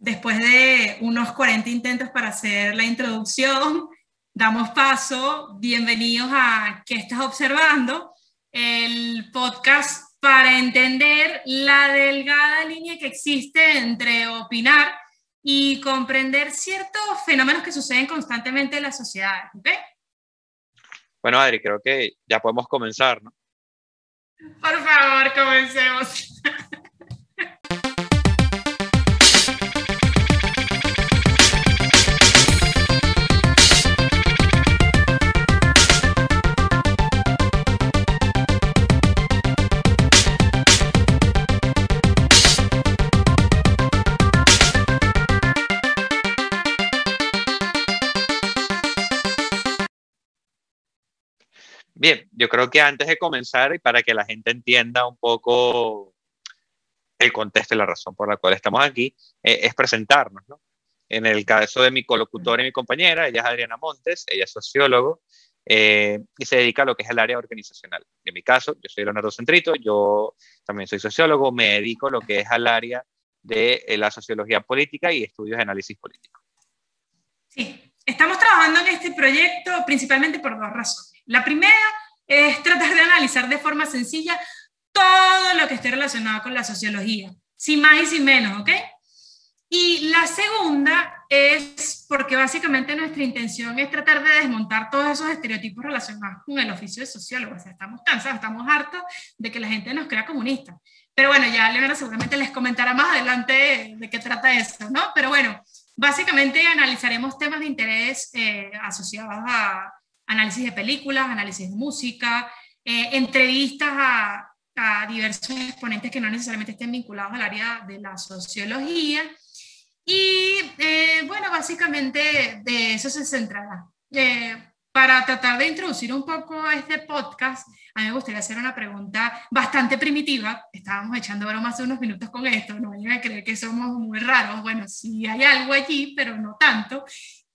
después de unos 40 intentos para hacer la introducción, damos paso. Bienvenidos a ¿Qué estás observando? El podcast para entender la delgada línea que existe entre opinar y comprender ciertos fenómenos que suceden constantemente en la sociedad. ¿okay? Bueno, Adri, creo que ya podemos comenzar, ¿no? Por favor, comencemos. Yo creo que antes de comenzar y para que la gente entienda un poco el contexto y la razón por la cual estamos aquí, eh, es presentarnos. ¿no? En el caso de mi colocutor y mi compañera, ella es Adriana Montes, ella es sociólogo eh, y se dedica a lo que es el área organizacional. En mi caso, yo soy Leonardo Centrito, yo también soy sociólogo, me dedico a lo que es al área de eh, la sociología política y estudios de análisis político. Sí, estamos trabajando en este proyecto principalmente por dos razones. La primera es tratar de analizar de forma sencilla todo lo que esté relacionado con la sociología, sin más y sin menos, ¿ok? Y la segunda es porque básicamente nuestra intención es tratar de desmontar todos esos estereotipos relacionados con el oficio de sociólogo. O sea, estamos cansados, estamos hartos de que la gente nos crea comunistas. Pero bueno, ya Leonardo seguramente les comentará más adelante de qué trata esto, ¿no? Pero bueno, básicamente analizaremos temas de interés eh, asociados a análisis de películas, análisis de música, eh, entrevistas a, diversos exponentes que no necesariamente estén vinculados al área de la sociología. Y eh, bueno, básicamente de eso se centrará. Eh, para tratar de introducir un poco este podcast, a mí me gustaría hacer una pregunta bastante primitiva. Estábamos echando bromas hace unos minutos con esto, no vayan a creer que somos muy raros. Bueno, sí hay algo allí, pero no tanto.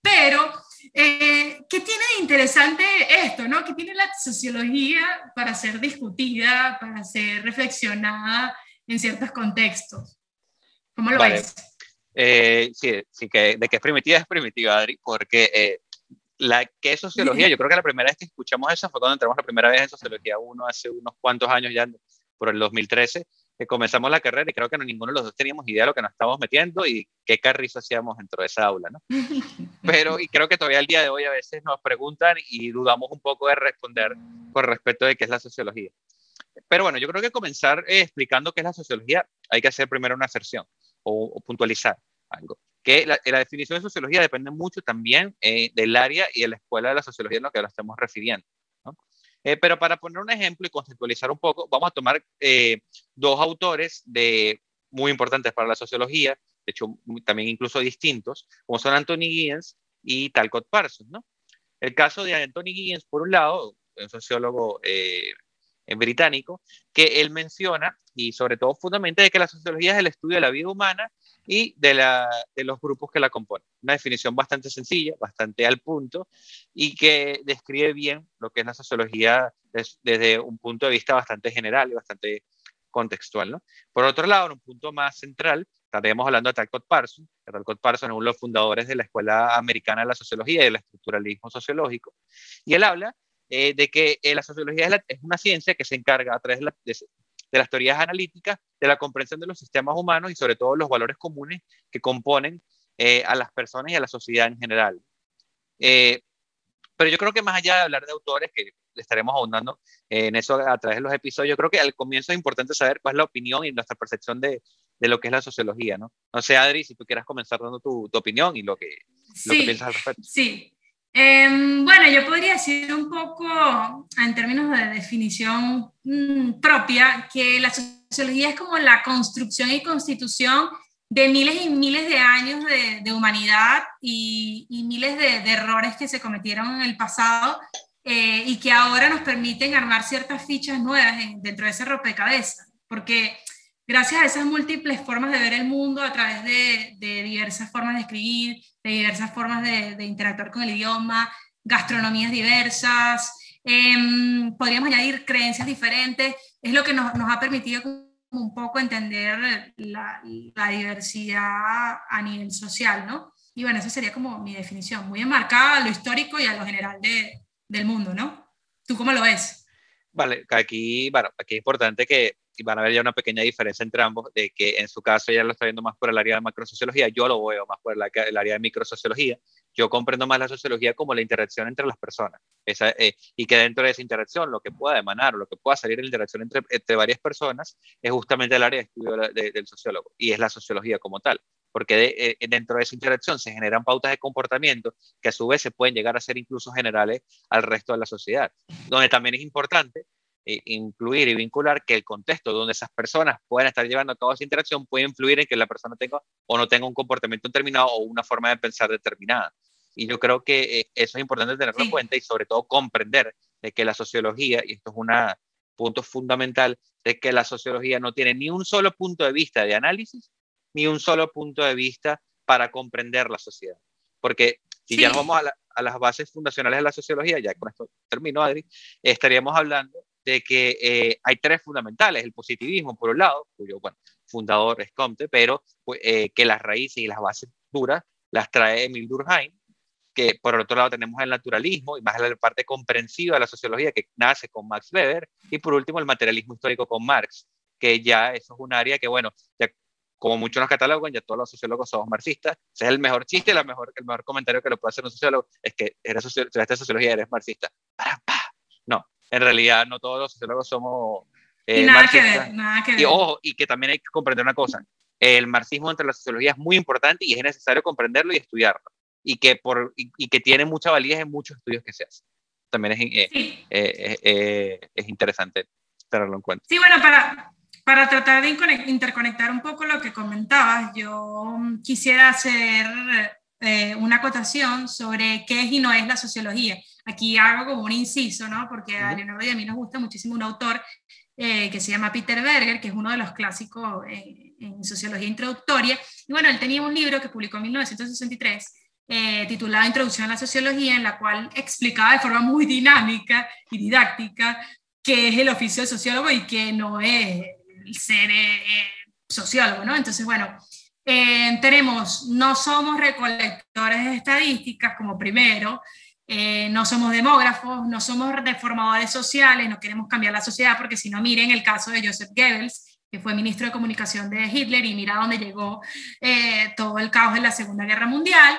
Pero eh, ¿Qué tiene de interesante esto? ¿no? ¿Qué tiene la sociología para ser discutida, para ser reflexionada en ciertos contextos? ¿Cómo lo ves? Eh, sí, sí que de que es primitiva es primitiva, Adri, porque eh, la que es sociología, yo creo que la primera vez que escuchamos eso fue cuando entramos la primera vez en sociología 1 hace unos cuantos años ya, por el 2013, que comenzamos la carrera y creo que ninguno de los dos teníamos idea de lo que nos estábamos metiendo y qué carrizo hacíamos dentro de esa aula, ¿no? Pero, y creo que todavía al día de hoy a veces nos preguntan y dudamos un poco de responder con respecto de qué es la sociología. Pero bueno, yo creo que comenzar eh, explicando qué es la sociología, hay que hacer primero una aserción o, puntualizar algo. Que la, la, definición de sociología depende mucho también eh, del área y de la escuela de la sociología en lo que ahora estamos refiriendo. Eh, pero para poner un ejemplo y conceptualizar un poco, vamos a tomar eh, dos autores de, muy importantes para la sociología, de hecho también incluso distintos, como son Anthony Giddens y Talcott Parsons. ¿no? El caso de Anthony Giddens, por un lado, un sociólogo eh, británico, que él menciona, y sobre todo fundamenta, de que la sociología es el estudio de la vida humana y de, la, de, los grupos que la componen. Una definición bastante sencilla, bastante al punto y que describe bien lo que es la sociología desde un punto de vista bastante general y bastante contextual. ¿no? Por otro lado, en un punto más central, estaremos hablando de Talcott Parsons. Talcott Parsons es uno de los fundadores de la Escuela Americana de la Sociología y del Estructuralismo Sociológico. Y él habla eh, de que eh, la sociología es, es, una ciencia que se encarga a través de, la, de, de las teorías analíticas, de la comprensión de los sistemas humanos y sobre todo los valores comunes que componen eh, a las personas y a la sociedad en general. Pero yo creo que más allá de hablar de autores, que estaremos ahondando en eso a través de los episodios, yo creo que al comienzo es importante saber cuál es la opinión y nuestra percepción de, de lo que es la sociología, ¿no? No sé, Adri, si tú quieras comenzar dando tu, tu opinión y lo que, sí, lo que piensas al respecto. Sí, eh, bueno, yo podría decir un poco, en términos de definición mmm, propia, que la sociología es como la construcción y constitución de miles y miles de años de, humanidad y, miles de, errores que se cometieron en el pasado eh, y que ahora nos permiten armar ciertas fichas nuevas en, dentro de ese rompecabezas. Porque gracias a esas múltiples formas de ver el mundo a través de, diversas formas de escribir, de diversas formas de, de interactuar con el idioma, gastronomías diversas, eh, podríamos añadir creencias diferentes, es lo que nos, ha permitido un poco entender la, diversidad a nivel social, ¿no? Y bueno, esa sería como mi definición, muy enmarcada a lo histórico y a lo general de, del mundo, ¿no? ¿Tú cómo lo ves? Vale, aquí, bueno, aquí es importante que van a ver ya una pequeña diferencia entre ambos, de que en su caso ella lo está viendo más por el área de macrosociología, yo lo veo más por el, área de microsociología, yo comprendo más la sociología como la interacción entre las personas, esa, eh, y que dentro de esa interacción lo que pueda emanar lo que pueda salir de la interacción entre, entre varias personas es justamente el área de estudio del sociólogo, y es la sociología como tal, porque eh, dentro de esa interacción se generan pautas de comportamiento que a su vez se pueden llegar a ser incluso generales al resto de la sociedad, donde también es importante incluir y vincular que el contexto donde esas personas puedan estar llevando a cabo esa interacción puede influir en que la persona tenga o no tenga un comportamiento determinado o una forma de pensar determinada. Y yo creo que eh, eso es importante tenerlo en cuenta y sobre todo comprender de que la sociología, y esto es un punto fundamental, de que la sociología no tiene ni un solo punto de vista de análisis, ni un solo punto de vista para comprender la sociedad. Porque si ya nos vamos a, a, las bases fundacionales de la sociología, ya con esto termino, Adri, estaríamos hablando de que eh, hay tres fundamentales, el positivismo por un lado, cuyo bueno, fundador es Comte, pero pues, eh, que las raíces y las bases duras las trae Emil Durkheim, que por el otro lado tenemos el naturalismo y más la parte comprensiva de la sociología que nace con Max Weber, y por último el materialismo histórico con Marx, que ya eso es un área que, bueno, ya como muchos nos catalogan, ya todos los sociólogos somos marxistas. Ese es el mejor chiste, la mejor, el mejor comentario que lo puede hacer un sociólogo, es que eres sociología eres marxista. No, en realidad no todos los sociólogos somos eh, nada que ver, nada que ver. Y ojo, y que también hay que comprender una cosa, el marxismo entre la sociología es muy importante y es necesario comprenderlo y estudiarlo, y que, por, y, que tiene mucha validez en muchos estudios que se hacen. También es, eh, eh, es interesante tenerlo en cuenta. Sí, bueno, para, para tratar de interconectar un poco lo que comentabas, yo quisiera hacer una acotación sobre qué es y no es la sociología. Aquí hago como un inciso, ¿no? Porque a Leonardo y a mí nos gusta muchísimo un autor eh, que se llama Peter Berger, que es uno de los clásicos en sociología introductoria. Y bueno, él tenía un libro que publicó en 1963 eh, titulado Introducción a la Sociología, en la cual explicaba de forma muy dinámica y didáctica qué es el oficio de sociólogo y qué no es el ser eh, sociólogo, ¿no? Entonces, bueno, tenemos, no somos recolectores de estadísticas como primero, eh, no somos demógrafos, no somos reformadores sociales, no queremos cambiar la sociedad, porque si no, miren el caso de Joseph Goebbels, que fue ministro de comunicación de Hitler, y mira dónde llegó eh, todo el caos de la Segunda Guerra Mundial.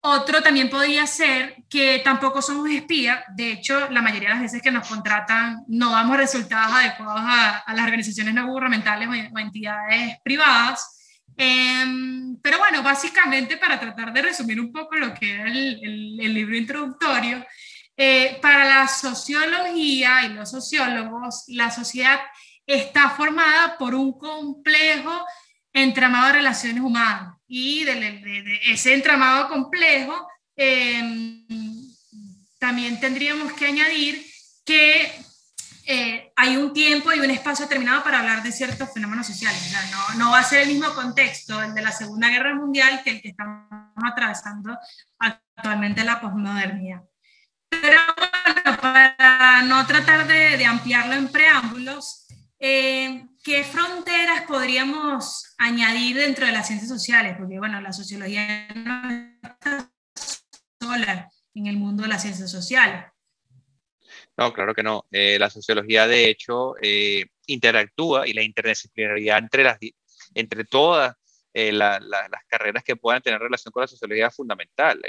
Otro también podría ser que tampoco somos espías, de hecho, la mayoría de las veces que nos contratan no damos resultados adecuados a, las organizaciones no gubernamentales o entidades privadas. Em, pero bueno, básicamente para tratar de resumir un poco lo que era el, el, libro introductorio, eh, para la sociología y los sociólogos, la sociedad está formada por un complejo entramado de relaciones humanas y de, ese entramado complejo em, también tendríamos que añadir que eh, hay un tiempo y un espacio determinado para hablar de ciertos fenómenos sociales. no, no, va a ser el mismo contexto el de la Segunda Guerra Mundial que el que estamos atravesando actualmente la posmodernidad. Pero bueno, para no tratar de, de ampliarlo en preámbulos, eh, ¿qué fronteras podríamos añadir dentro de las ciencias sociales? Porque bueno, la sociología no está sola en el mundo de las ciencias sociales. No, claro que no. Eh, la sociología, de hecho, eh, interactúa y la interdisciplinaridad entre, las, entre todas eh, las carreras que puedan tener relación con la sociología es fundamental.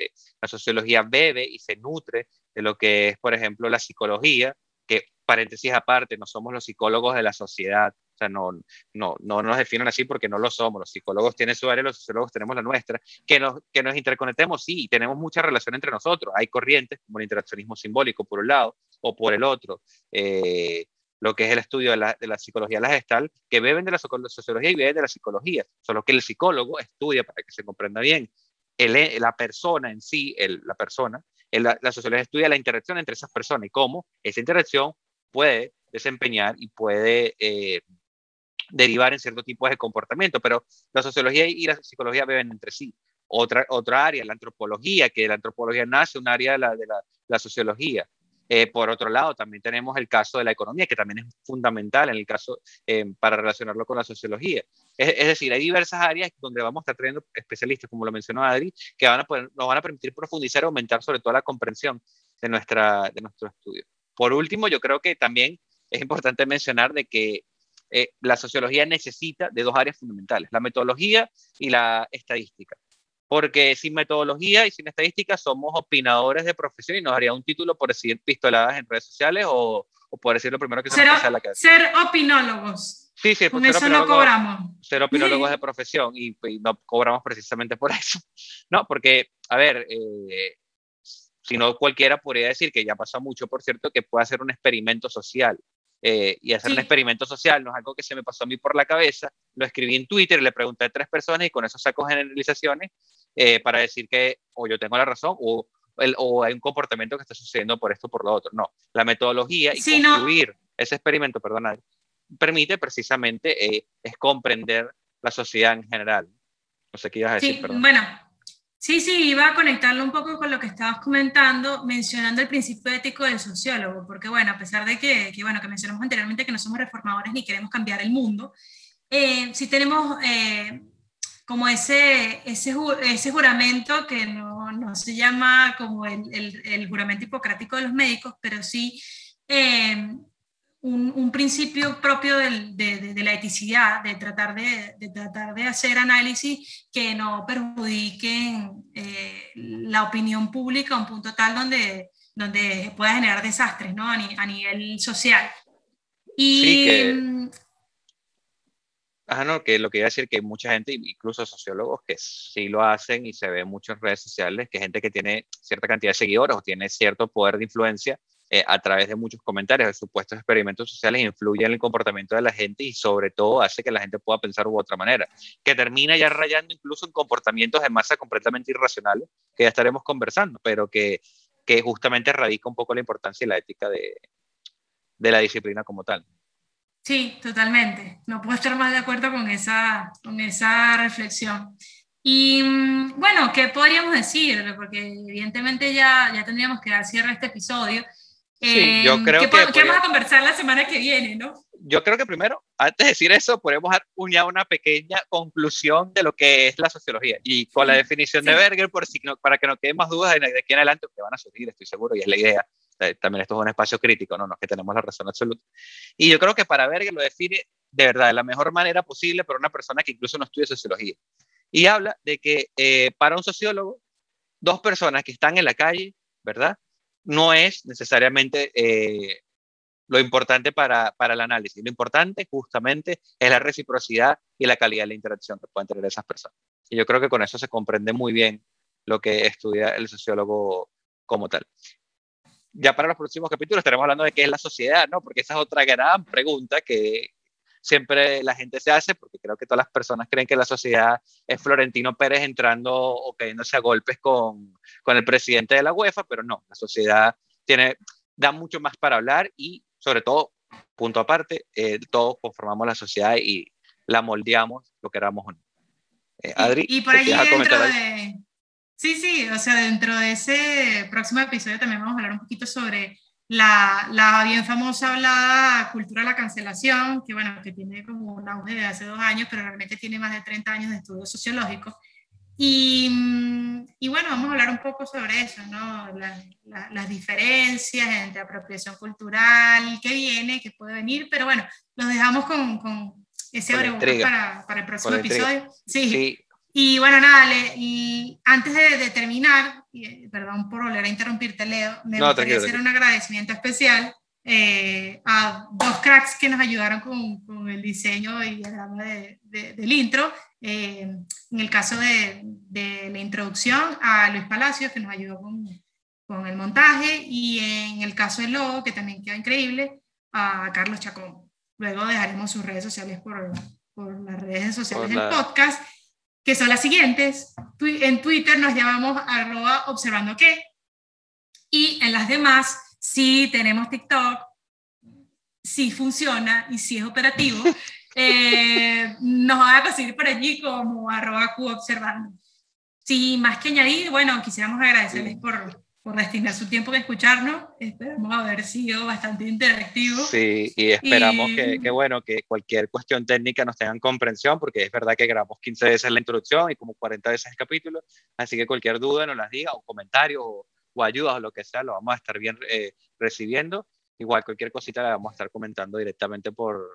la sociología bebe y se nutre de lo que es, por ejemplo, la psicología, que paréntesis aparte, no somos los psicólogos de la sociedad, o sea, no, no, no nos definen así porque no lo somos. Los psicólogos tienen su área, los sociólogos tenemos la nuestra. Que nos, que nos interconectemos, sí, tenemos mucha relación entre nosotros. Hay corrientes como el interaccionismo simbólico por un lado o por el otro. Eh, lo que es el estudio de la, de la, psicología la gestal, que beben de la sociología y beben de la psicología, solo que el psicólogo estudia para que se comprenda bien. El, la persona en sí, el, la persona, la, la, sociología estudia la interacción entre esas personas y cómo esa interacción puede desempeñar y puede eh, derivar en cierto tipo de comportamiento, pero la sociología y la psicología beben entre sí. Otra, otra área, la antropología, que la antropología nace un área de la, de la, sociología. Eh, por otro lado, también tenemos el caso de la economía, que también es fundamental en el caso eh, para relacionarlo con la sociología. Es, decir, hay diversas áreas donde vamos a estar trayendo especialistas, como lo mencionó Adri, que van a nos van a permitir profundizar y aumentar sobre todo la comprensión de, nuestra, de nuestro estudio. Por último, yo creo que también es importante mencionar de que eh, la sociología necesita de dos áreas fundamentales, la metodología y la estadística. Porque sin metodología y sin estadística somos opinadores de profesión y nos haría un título por decir pistoladas en redes sociales o, o por decir lo primero que se nos pasa a la cabeza. Ser opinólogos. Sí, sí, Con eso no cobramos. Ser opinólogos de profesión y, no cobramos precisamente por eso. No, porque, a ver, eh, si no cualquiera podría decir que ya pasa mucho, por cierto, que puede hacer un experimento social. Eh, y hacer un experimento social no es algo que se me pasó a mí por la cabeza, lo escribí en Twitter, le pregunté a tres personas y con eso saco generalizaciones eh, para decir que o yo tengo la razón o, o, hay un comportamiento que está sucediendo por esto o por lo otro. No, la metodología y construir ese experimento, perdona, permite precisamente eh, es comprender la sociedad en general. No sé qué ibas a decir, sí, Bueno, Sí, sí, iba a conectarlo un poco con lo que estabas comentando, mencionando el principio ético del sociólogo, porque bueno, a pesar de que, que bueno, que mencionamos anteriormente que no somos reformadores ni queremos cambiar el mundo, eh, sí tenemos eh, como ese, ese, ese, juramento que no, no, se llama como el, el, el, juramento hipocrático de los médicos, pero sí eh, un, principio propio de, la eticidad, de tratar de, tratar de hacer análisis que no perjudiquen eh, la opinión pública a un punto tal donde, donde pueda generar desastres ¿no? a, nivel social. Y, sí, que... Mm, no, que lo que iba a decir que mucha gente, incluso sociólogos, que sí lo hacen y se ve mucho en redes sociales, que gente que tiene cierta cantidad de seguidores o tiene cierto poder de influencia, eh, a través de muchos comentarios de supuestos experimentos sociales influye en el comportamiento de la gente y sobre todo hace que la gente pueda pensar de otra manera, que termina ya rayando incluso en comportamientos de masa completamente irracionales, que ya estaremos conversando, pero que, que justamente radica un poco la importancia y la ética de, de la disciplina como tal. Sí, totalmente. No puedo estar más de acuerdo con esa, con esa reflexión. Y mm, bueno, ¿qué podríamos decir? Porque evidentemente ya, ya tendríamos que dar cierre a este episodio. Sí, yo em, creo que... ¿Qué vamos a conversar la semana que viene, no? Yo creo que primero, antes de decir eso, podemos dar una, una pequeña conclusión de lo que es la sociología. Y con la definición de Berger, por si para que no queden más dudas de, aquí en adelante, que van a surgir, estoy seguro, y es la idea. Eh, también esto es un espacio crítico, no, no es que tenemos la razón absoluta. Y yo creo que para Berger lo define de verdad de la mejor manera posible para una persona que incluso no estudia sociología. Y habla de que eh, para un sociólogo, dos personas que están en la calle, ¿verdad? No es necesariamente eh, lo importante para, para, el análisis. Lo importante justamente es la reciprocidad y la calidad de la interacción que pueden tener esas personas. Y yo creo que con eso se comprende muy bien lo que estudia el sociólogo como tal. Ya para los próximos capítulos estaremos hablando de qué es la sociedad, ¿no? Porque esa es otra gran pregunta que, siempre la gente se hace, porque creo que todas las personas creen que la sociedad es Florentino Pérez entrando o cayéndose a golpes con, con el presidente de la UEFA, pero no, la sociedad tiene, da mucho más para hablar y sobre todo, punto aparte, eh, todos conformamos la sociedad y la moldeamos, lo queramos o no. Eh, Adri, y, por allí dentro de... Sí, sí, o sea, dentro de ese próximo episodio también vamos a hablar un poquito sobre la, la, bien famosa hablada cultura de la cancelación, que bueno, que tiene como un auge de hace dos años, pero realmente tiene más de 30 años de estudios sociológicos. Y, mm, y bueno, vamos a hablar un poco sobre eso, ¿no? las diferencias entre apropiación cultural, qué viene, qué puede venir, pero bueno, los dejamos con, con ese para, para, el próximo episodio. Sí. sí. Y bueno, nada, y antes de, terminar, eh, perdón por volver a interrumpirte, Leo, me gustaría hacer un agradecimiento especial eh, a dos cracks que nos ayudaron con, con el diseño y diagrama de, del intro. Eh, en el caso de, de, la introducción, a Luis Palacios, que nos ayudó con, con el montaje, y en el caso del logo, que también queda increíble, a Carlos Chacón. Luego dejaremos sus redes sociales por, por las redes sociales del podcast que son las siguientes. En Twitter nos llamamos arroba observando qué. Y en las demás, si tenemos TikTok, si funciona y si es operativo, eh, nos van a conseguir por allí como arroba observando. Sin más que añadir, bueno, quisiéramos agradecerles por, por destinar su tiempo a escucharnos. Esperamos haber sido bastante interactivo. Sí, y esperamos Que, que, bueno, que cualquier cuestión técnica nos tengan comprensión, porque es verdad que grabamos 15 veces la introducción y como 40 veces el capítulo, así que cualquier duda nos las diga, o comentario, o, o ayudas, o lo que sea, lo vamos a estar bien eh, recibiendo. Igual cualquier cosita la vamos a estar comentando directamente por,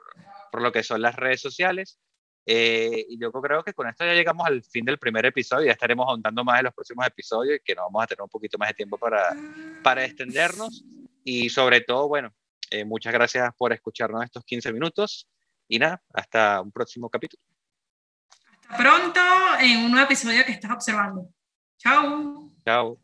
por lo que son las redes sociales. Eh, y yo creo que con esto ya llegamos al fin del primer episodio, ya estaremos ahondando más en los próximos episodios y que nos vamos a tener un poquito más de tiempo para, para extendernos. Y sobre todo, bueno, eh, muchas gracias por escucharnos estos 15 minutos y nada, hasta un próximo capítulo. Hasta pronto en un nuevo episodio que estás observando. Chao. Chao.